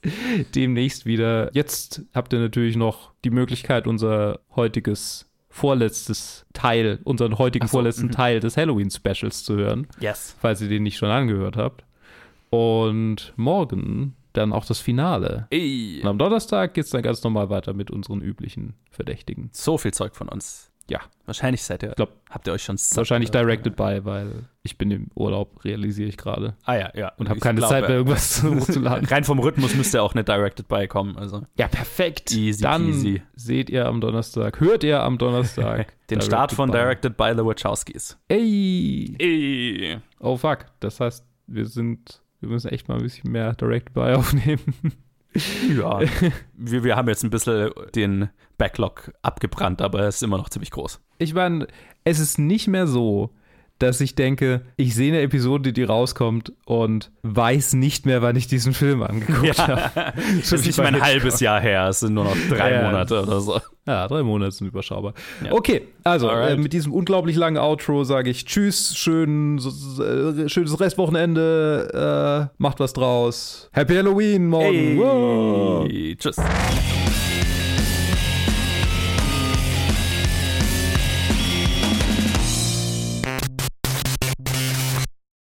demnächst wieder. Jetzt habt ihr natürlich noch die Möglichkeit, unser heutiges vorletztes Teil, unseren heutigen so, vorletzten mhm. Teil des Halloween-Specials zu hören, yes. falls ihr den nicht schon angehört habt. Und morgen dann auch das Finale. Ey. Und am Donnerstag geht es dann ganz normal weiter mit unseren üblichen Verdächtigen. So viel Zeug von uns. Ja. Wahrscheinlich seid ihr, glaub, habt ihr euch schon Wahrscheinlich directed by, weil ich bin im Urlaub, realisiere ich gerade. Ah ja, ja. Und habe Ich keine glaube, Zeit mehr, irgendwas hochzuladen. Rein vom Rhythmus müsste auch eine Directed By kommen. Also Ja, perfekt. Easy Dann peasy. seht ihr am Donnerstag, hört ihr am Donnerstag den Start von by. Directed by The Wachowskis. Ey. Ey. Oh fuck. Das heißt, wir sind, wir müssen echt mal ein bisschen mehr Direct by aufnehmen. Ja. wir, wir haben jetzt ein bisschen den Backlog abgebrannt, aber er ist immer noch ziemlich groß. Ich meine, es ist nicht mehr so, dass ich denke, ich sehe eine Episode, die rauskommt und weiß nicht mehr, wann ich diesen Film angeguckt habe. Das ist nicht mal ein halbes Jahr her, es sind nur noch drei Ja. Monate oder so. Ja, drei Monate sind überschaubar. Ja. Okay, also äh, mit diesem unglaublich langen Outro sage ich Tschüss, schön, so, äh, schönes Restwochenende, äh, macht was draus. Happy Halloween morgen. Wow. Hey. Tschüss.